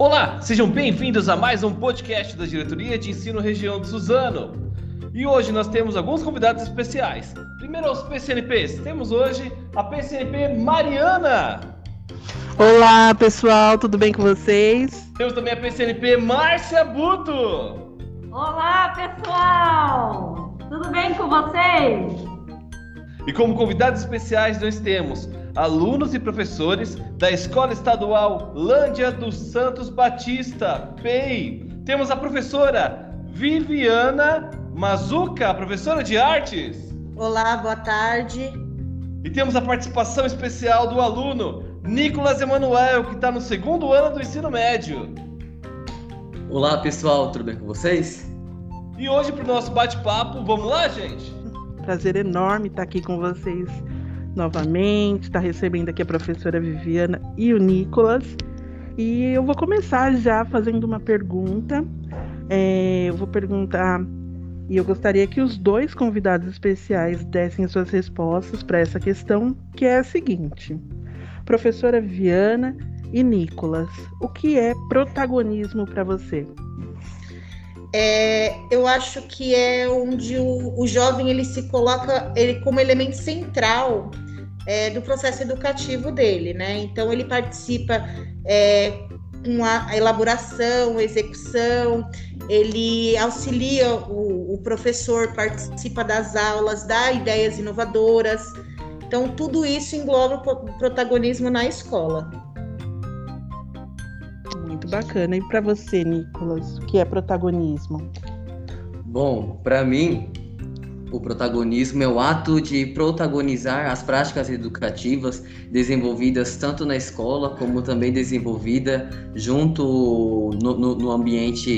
Olá, sejam bem-vindos a mais um podcast da Diretoria de Ensino Região de Suzano. E hoje nós temos alguns convidados especiais. Primeiro aos PCNPs. Temos hoje a PCNP Mariana. Olá, pessoal, tudo bem com vocês? Temos também a PCNP Márcia Buto. Olá, pessoal! Tudo bem com vocês? E como convidados especiais nós temos alunos e professores da Escola Estadual Lândia dos Santos Batista, PEI. Temos a professora Viviana Mazuca, professora de artes. Olá, boa tarde. E temos a participação especial do aluno Nicolas Emanuel, que está no segundo ano do ensino médio. Olá, pessoal, tudo bem com vocês? E hoje, para o nosso bate-papo, vamos lá, gente? Prazer enorme estar aqui com vocês novamente, estar recebendo aqui a professora Viviana e o Nicolas. E eu vou começar já fazendo uma pergunta. É, eu vou perguntar, e eu gostaria que os dois convidados especiais dessem suas respostas para essa questão, que é a seguinte: Professora Viviana e Nicolas, o que é protagonismo para você? É, eu acho que é onde o, o, jovem ele se coloca ele como elemento central é, do processo educativo dele, né? Então ele participa é, com a elaboração, execução, ele auxilia o, o professor, participa das aulas, dá ideias inovadoras. Então tudo isso engloba o protagonismo na escola bacana. E para você, Nicolas, o que é protagonismo? Bom, para mim, o protagonismo é o ato de protagonizar as práticas educativas desenvolvidas tanto na escola como também desenvolvida junto no, no, no ambiente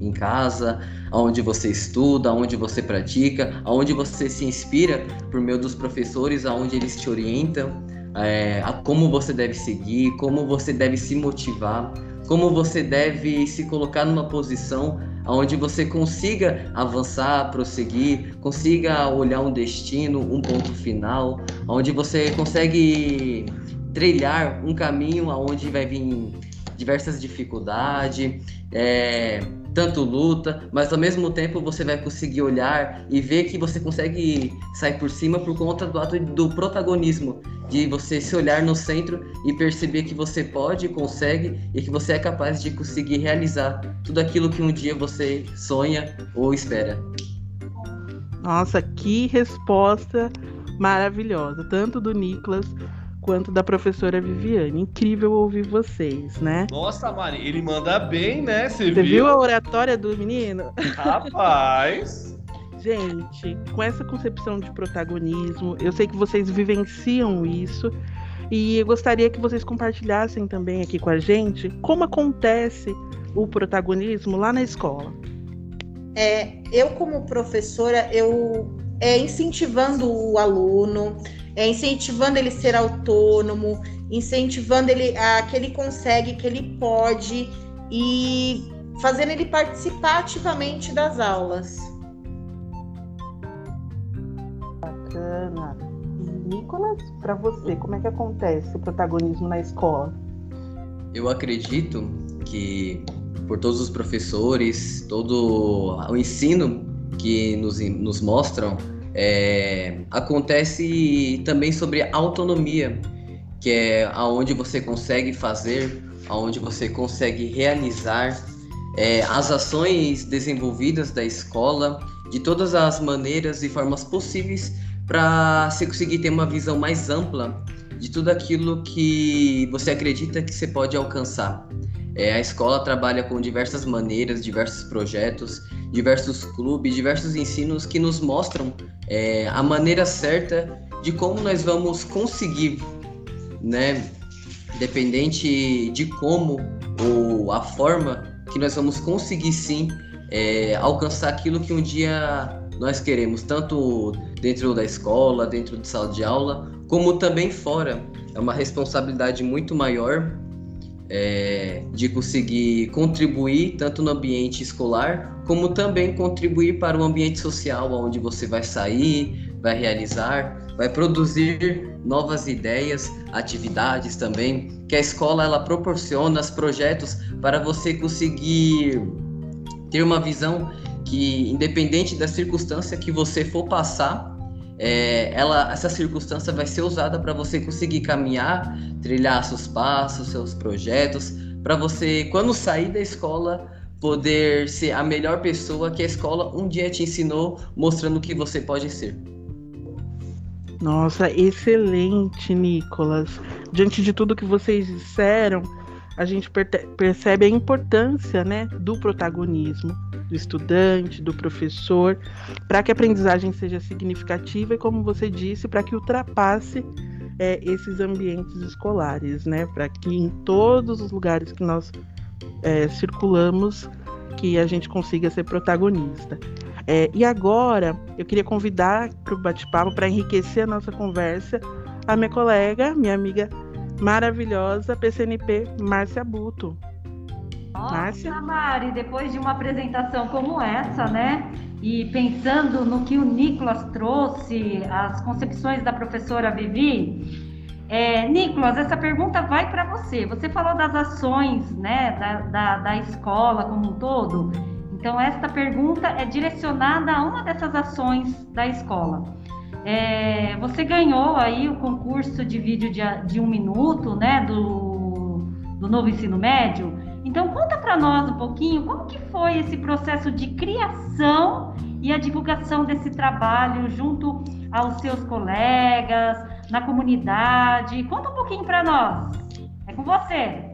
em casa, onde você estuda, onde você pratica, onde você se inspira por meio dos professores, aonde eles te orientam, é, a como você deve seguir, como você deve se motivar como você deve se colocar numa posição onde você consiga avançar, prosseguir, consiga olhar um destino, um ponto final, onde você consegue trilhar um caminho aonde vai vir diversas dificuldades, é, tanto luta, mas ao mesmo tempo você vai conseguir olhar e ver que você consegue sair por cima por conta do ato do protagonismo, de você se olhar no centro e perceber que você pode, consegue e que você é capaz de conseguir realizar tudo aquilo que um dia você sonha ou espera. Nossa, que resposta maravilhosa, tanto do Nicolas quanto da professora Viviane. Incrível ouvir vocês, né? Nossa, Mari, ele manda bem, né? Você viu? viu a oratória do menino? Rapaz! Gente, com essa concepção de protagonismo, eu sei que vocês vivenciam isso. E eu gostaria que vocês compartilhassem também aqui com a gente como acontece o protagonismo lá na escola. É, eu como professora, eu é, incentivando o aluno, é, incentivando ele a ser autônomo, incentivando ele a que ele consegue, que ele pode e fazendo ele participar ativamente das aulas. Bacana. Nicolas, para você, como é que acontece o protagonismo na escola? Eu acredito que por todos os professores, todo o ensino que nos, nos mostram é, acontece também sobre autonomia, que é aonde você consegue fazer, aonde você consegue realizar é, as ações desenvolvidas da escola de todas as maneiras e formas possíveis para você conseguir ter uma visão mais ampla de tudo aquilo que você acredita que você pode alcançar. É, a escola trabalha com diversas maneiras, diversos projetos, diversos clubes, diversos ensinos que nos mostram é, a maneira certa de como nós vamos conseguir, né, dependente de como ou a forma que nós vamos conseguir sim é, alcançar aquilo que um dia nós queremos, tanto dentro da escola, dentro de sala de aula, como também fora. É uma responsabilidade muito maior é, de conseguir contribuir tanto no ambiente escolar, como também contribuir para o ambiente social, onde você vai sair, vai realizar, vai produzir novas ideias, atividades também, que a escola ela proporciona os projetos para você conseguir ter uma visão que independente da circunstância que você for passar, é, ela, essa circunstância vai ser usada para você conseguir caminhar, trilhar seus passos, seus projetos, para você, quando sair da escola, poder ser a melhor pessoa que a escola um dia te ensinou, mostrando o que você pode ser. Nossa, excelente, Nicolas. Diante de tudo que vocês disseram, a gente percebe a importância né, do protagonismo do estudante, do professor, para que a aprendizagem seja significativa e, como você disse, para que ultrapasse é, esses ambientes escolares, né? Para que em todos os lugares que nós é, circulamos, que a gente consiga ser protagonista. É, e agora eu queria convidar para o bate-papo, para enriquecer a nossa conversa, a minha colega, minha amiga maravilhosa, PCNP, Márcia Buto. Nossa, Márcia? Mari, depois de uma apresentação como essa, né? E pensando no que o Nicolas trouxe, as concepções da professora Vivi, é, Nicolas, essa pergunta vai para você. Você falou das ações né, da, da, da, escola como um todo. Então, esta pergunta é direcionada a uma dessas ações da escola. É, você ganhou aí o concurso de vídeo de, de um minuto né, do, do novo ensino médio. Então conta para nós um pouquinho como que foi esse processo de criação e a divulgação desse trabalho junto aos seus colegas, na comunidade. Conta um pouquinho para nós. É com você.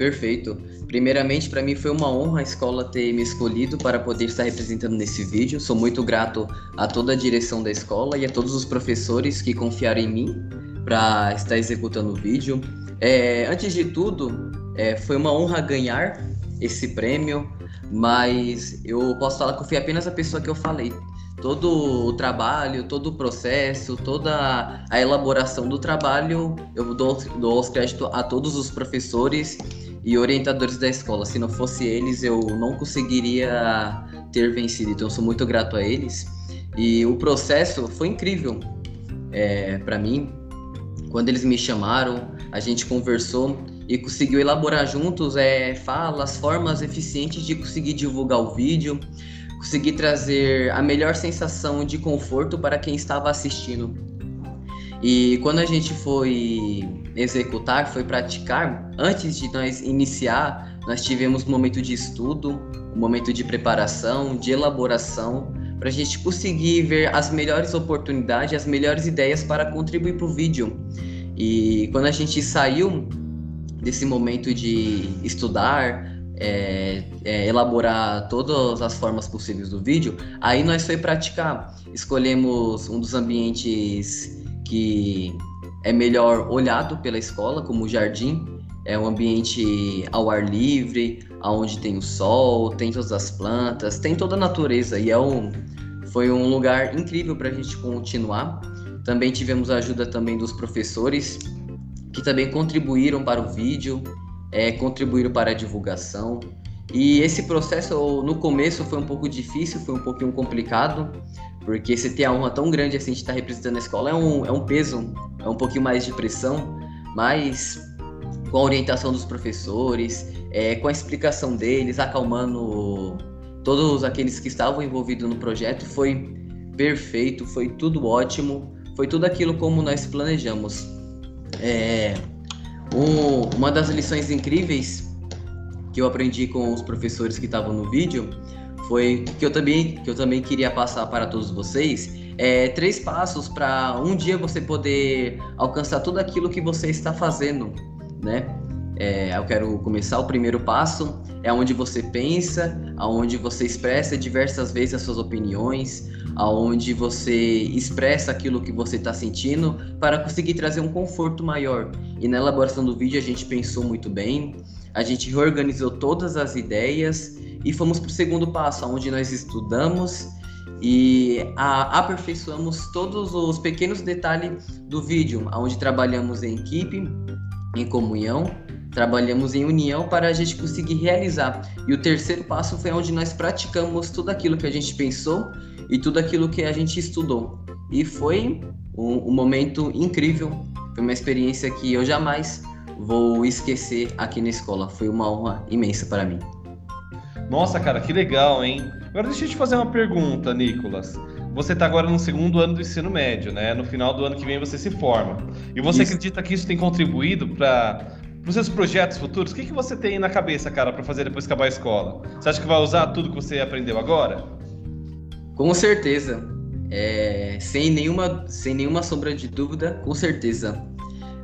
Perfeito. Primeiramente, para mim foi uma honra a escola ter me escolhido para poder estar representando nesse vídeo. Sou muito grato a toda a direção da escola e a todos os professores que confiaram em mim para estar executando o vídeo. É, antes de tudo, é, foi uma honra ganhar esse prêmio, mas eu posso falar que eu fui apenas a pessoa que eu falei. Todo o trabalho, todo o processo, toda a elaboração do trabalho, eu dou, dou os créditos a todos os professores e orientadores da escola. Se não fosse eles, eu não conseguiria ter vencido. Então, sou muito grato a eles. E o processo foi incrível é, para mim. Quando eles me chamaram, a gente conversou e conseguiu elaborar juntos é, falas, formas eficientes de conseguir divulgar o vídeo, conseguir trazer a melhor sensação de conforto para quem estava assistindo. E quando a gente foi executar, foi praticar, antes de nós iniciar, nós tivemos um momento de estudo, um momento de preparação, de elaboração, para a gente conseguir ver as melhores oportunidades, as melhores ideias para contribuir para o vídeo. E quando a gente saiu desse momento de estudar, é, é, elaborar todas as formas possíveis do vídeo, aí nós foi praticar. Escolhemos um dos ambientes que é melhor olhado pela escola, como jardim. É um ambiente ao ar livre, onde tem o sol, tem todas as plantas, tem toda a natureza. E é um, foi um lugar incrível para a gente continuar. Também tivemos a ajuda também dos professores que também contribuíram para o vídeo, é, contribuíram para a divulgação. E esse processo no começo foi um pouco difícil, foi um pouquinho complicado, porque você ter a honra tão grande assim de estar representando a escola é um, é um peso, é um pouquinho mais de pressão, mas com a orientação dos professores, é, com a explicação deles, acalmando todos aqueles que estavam envolvidos no projeto, foi perfeito, foi tudo ótimo, foi tudo aquilo como nós planejamos. É, um, uma das lições incríveis que eu aprendi com os professores que estavam no vídeo foi que eu também que eu também queria passar para todos vocês é, três passos para um dia você poder alcançar tudo aquilo que você está fazendo, né? É, eu quero começar o primeiro passo é onde você pensa, aonde você expressa diversas vezes as suas opiniões, aonde você expressa aquilo que você está sentindo para conseguir trazer um conforto maior. E na elaboração do vídeo a gente pensou muito bem, a gente reorganizou todas as ideias e fomos para o segundo passo, onde nós estudamos e a, aperfeiçoamos todos os pequenos detalhes do vídeo, onde trabalhamos em equipe, em comunhão, trabalhamos em união para a gente conseguir realizar. E o terceiro passo foi onde nós praticamos tudo aquilo que a gente pensou e tudo aquilo que a gente estudou. E foi um, um momento incrível. Foi uma experiência que eu jamais vou esquecer aqui na escola. Foi uma honra imensa para mim. Nossa, cara, que legal, hein? Agora deixa eu te fazer uma pergunta, Nicolas. Você está agora no segundo ano do ensino médio, né? No final do ano que vem você se forma. E você isso. acredita que isso tem contribuído para os seus projetos futuros? O que, que você tem na cabeça, cara, para fazer depois que acabar a escola? Você acha que vai usar tudo que você aprendeu agora? Com certeza. É, sem, nenhuma, sem nenhuma sombra de dúvida, com certeza.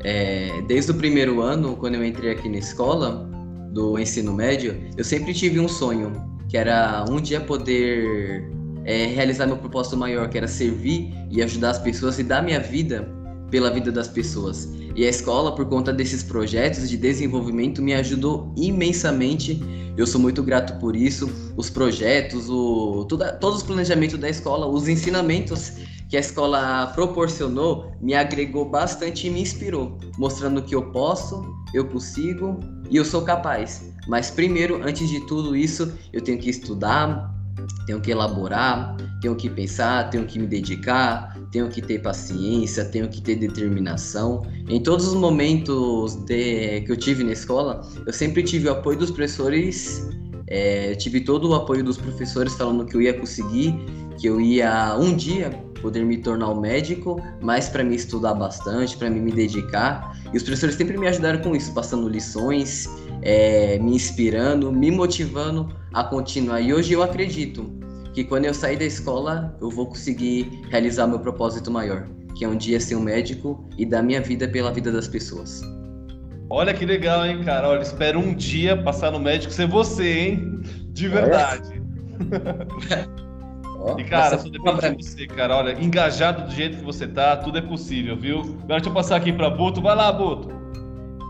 É, desde o primeiro ano, quando eu entrei aqui na escola do ensino médio, eu sempre tive um sonho, que era um dia poder é, realizar meu propósito maior, que era servir e ajudar as pessoas e dar minha vida pela vida das pessoas. E a escola, por conta desses projetos de desenvolvimento, me ajudou imensamente. Eu sou muito grato por isso. Os projetos, o, tudo, todos os planejamentos da escola, os ensinamentos que a escola proporcionou me agregou bastante e me inspirou, mostrando que eu posso, eu consigo e eu sou capaz. Mas primeiro, antes de tudo isso, eu tenho que estudar, tenho que elaborar, tenho que pensar, tenho que me dedicar, tenho que ter paciência, tenho que ter determinação. Em todos os momentos de, que eu tive na escola, eu sempre tive o apoio dos professores, é, tive todo o apoio dos professores falando que eu ia conseguir, que eu ia um dia poder me tornar um médico, mas para me estudar bastante, para me dedicar. E os professores sempre me ajudaram com isso, passando lições, é, me inspirando, me motivando a continuar. E hoje eu acredito que quando eu sair da escola, eu vou conseguir realizar meu propósito maior, que é um dia ser um médico e dar minha vida pela vida das pessoas. Olha que legal, hein, cara? Olha, espero um dia passar no médico ser você, hein? De verdade. E, cara, só depende de você, cara. Olha, engajado do jeito que você tá, tudo é possível, viu? Agora deixa eu passar aqui para Buto. Vai lá, Buto.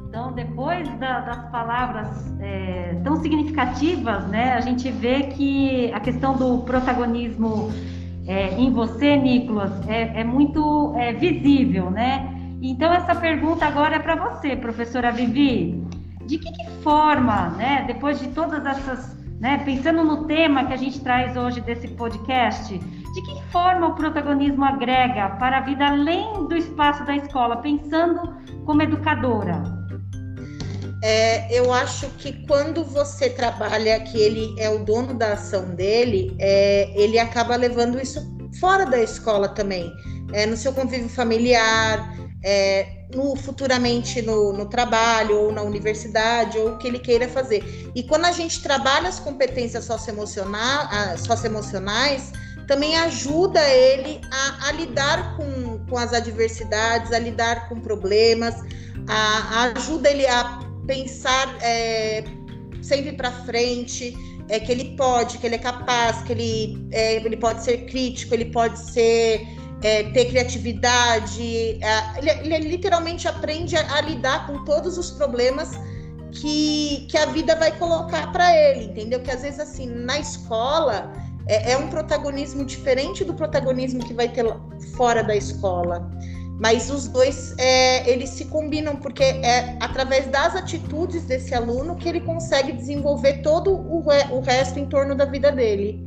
Então, depois da, das palavras é, tão significativas, né, a gente vê que a questão do protagonismo é, em você, Nicolas, é, é muito é, visível, né? Então, essa pergunta agora é para você, professora Vivi. De que, que forma, né, depois de todas essas né? Pensando no tema que a gente traz hoje desse podcast, de que forma o protagonismo agrega para a vida além do espaço da escola, pensando como educadora? É, eu acho que quando você trabalha que ele é o dono da ação dele, é, ele acaba levando isso fora da escola também, é, no seu convívio familiar, é, no, futuramente no, no, trabalho ou na universidade ou o que ele queira fazer. E quando a gente trabalha as competências socioemocionais, socioemocionais também ajuda ele a, a lidar com, com as adversidades, a lidar com problemas, a, a ajuda ele a pensar é, sempre para frente, é, que ele pode, que ele é capaz, que ele, é, ele pode ser crítico, ele pode ser é, ter criatividade. É, ele, ele, literalmente aprende a, a, lidar com todos os problemas que, que a vida vai colocar para ele, entendeu? Que às vezes, assim, na escola é, é, um protagonismo diferente do protagonismo que vai ter fora da escola. Mas os dois, é, eles se combinam, porque é através das atitudes desse aluno que ele consegue desenvolver todo o, o resto em torno da vida dele.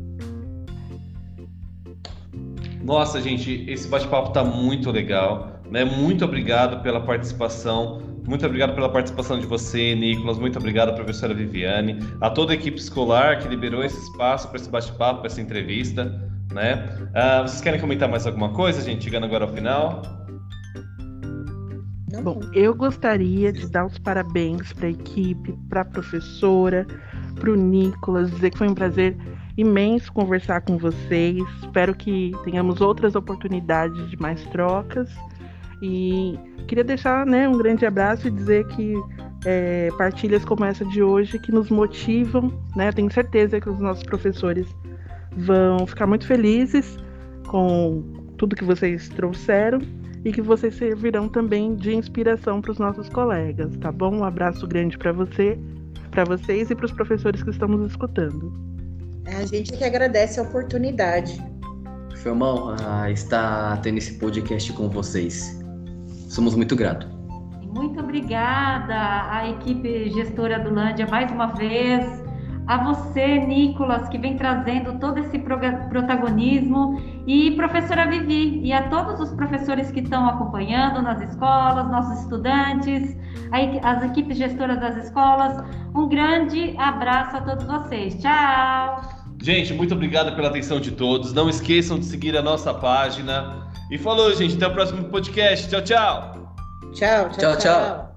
Nossa, gente, esse bate-papo tá muito legal, né? Muito obrigado pela participação. Muito obrigado pela participação de você, Nicolas. Muito obrigado, professora Viviane, a toda a equipe escolar que liberou esse espaço para esse bate-papo, para essa entrevista, né? Uh, vocês querem comentar mais alguma coisa, gente? Chegando agora ao final. Bom, eu gostaria de dar os parabéns para a equipe, para a professora, para o Nicolas, dizer que foi um prazer imenso conversar com vocês. Espero que tenhamos outras oportunidades de mais trocas. E queria deixar né, um grande abraço e dizer que é, partilhas como essa de hoje que nos motivam, né? Tenho certeza que os nossos professores vão ficar muito felizes com tudo que vocês trouxeram e que vocês servirão também de inspiração para os nossos colegas, tá bom? Um abraço grande para você, para vocês e para os professores que estamos escutando. É a gente que agradece a oportunidade. Foi uma honra estar tendo esse podcast com vocês. Somos muito gratos. Muito obrigada à equipe gestora do Lândia mais uma vez. A você, Nicolas, que vem trazendo todo esse protagonismo E professora Vivi, e a todos os professores que estão acompanhando nas escolas, nossos estudantes, as equipes gestoras das escolas, um grande abraço a todos vocês. Tchau! Gente, muito obrigado pela atenção de todos. Não esqueçam de seguir a nossa página. E falou, gente. Até o próximo podcast. Tchau, tchau. Tchau, tchau, tchau. tchau.